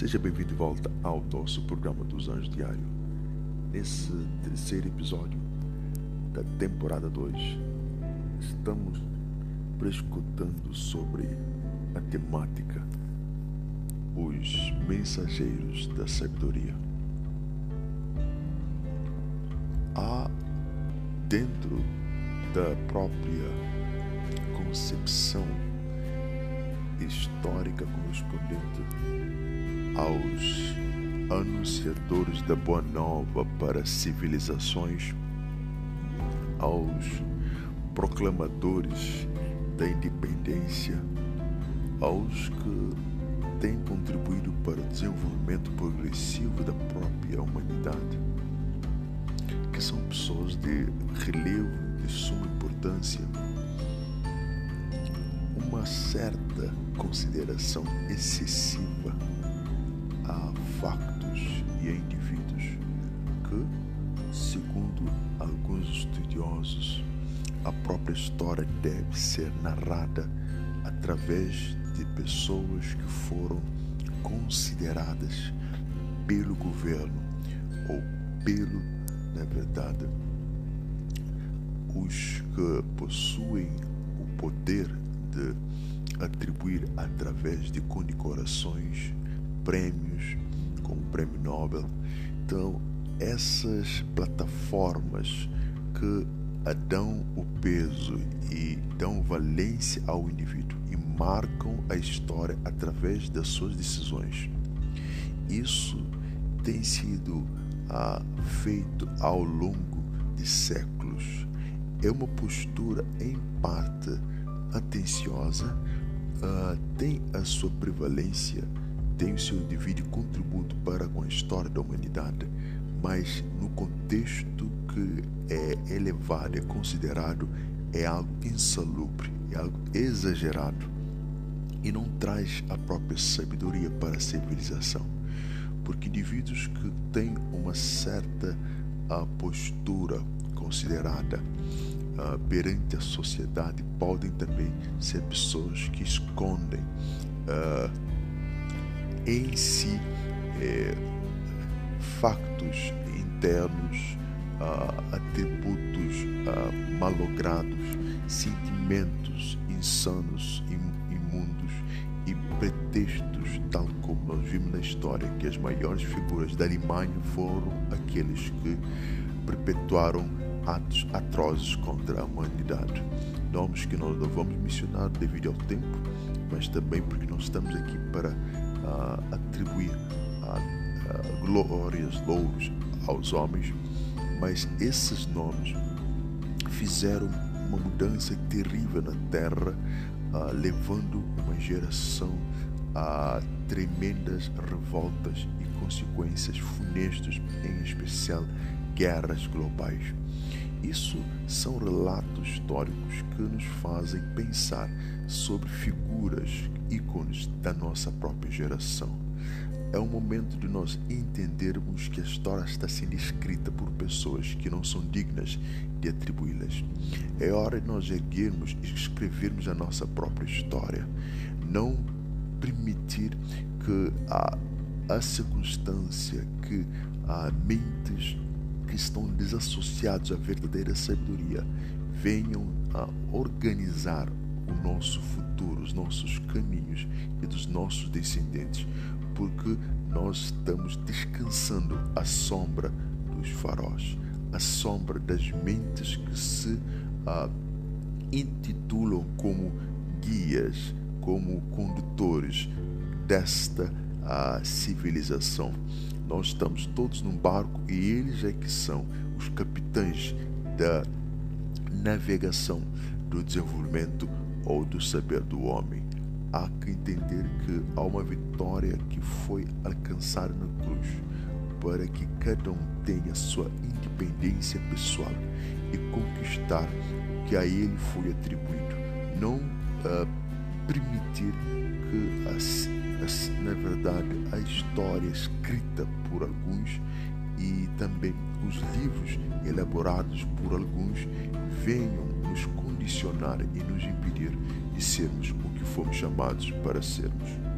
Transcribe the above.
Seja bem-vindo de volta ao nosso programa dos Anjos Diário. Nesse terceiro episódio da temporada 2, estamos prescutando sobre a temática Os Mensageiros da Sabedoria. Há dentro da própria concepção histórica correspondente aos anunciadores da boa nova para civilizações, aos proclamadores da independência, aos que têm contribuído para o desenvolvimento progressivo da própria humanidade, que são pessoas de relevo, de suma importância, uma certa consideração excessiva factos e indivíduos que, segundo alguns estudiosos, a própria história deve ser narrada através de pessoas que foram consideradas pelo governo ou pelo, na verdade, os que possuem o poder de atribuir através de condecorações prêmios, como o Prêmio Nobel. Então, essas plataformas que dão o peso e dão valência ao indivíduo e marcam a história através das suas decisões. Isso tem sido ah, feito ao longo de séculos. É uma postura, em parte, atenciosa, ah, tem a sua prevalência tem o seu devido contributo para com a história da humanidade, mas no contexto que é elevado, é considerado, é algo insalubre, é algo exagerado e não traz a própria sabedoria para a civilização. Porque indivíduos que têm uma certa uh, postura considerada uh, perante a sociedade podem também ser pessoas que escondem uh, em si é, factos internos, atributos malogrados, sentimentos insanos, imundos e pretextos, tal como nós vimos na história que as maiores figuras da Alemanha foram aqueles que perpetuaram atos atrozes contra a humanidade. Nomes que nós não vamos mencionar devido ao tempo, mas também porque nós estamos aqui para uh, atribuir uh, glórias, louros aos homens, mas esses nomes fizeram uma mudança terrível na terra, uh, levando uma geração a tremendas revoltas e consequências funestas, em especial guerras globais. Isso são relatos históricos que nos fazem pensar sobre figuras, ícones da nossa própria geração. É o momento de nós entendermos que a história está sendo escrita por pessoas que não são dignas de atribuí-las. É hora de nós erguermos e escrevermos a nossa própria história. Não permitir que a, a circunstância, que a mentes que estão desassociados à verdadeira sabedoria venham a organizar o nosso futuro, os nossos caminhos e dos nossos descendentes, porque nós estamos descansando à sombra dos faróis, à sombra das mentes que se ah, intitulam como guias, como condutores desta ah, civilização. Nós estamos todos num barco e eles é que são os capitães da navegação do desenvolvimento ou do saber do homem. Há que entender que há uma vitória que foi alcançada na cruz para que cada um tenha sua independência pessoal e conquistar o que a ele foi atribuído. Não uh, permitir que, as, na verdade, a história escrita por alguns e também os livros elaborados por alguns venham nos condicionar e nos impedir de sermos o que fomos chamados para sermos.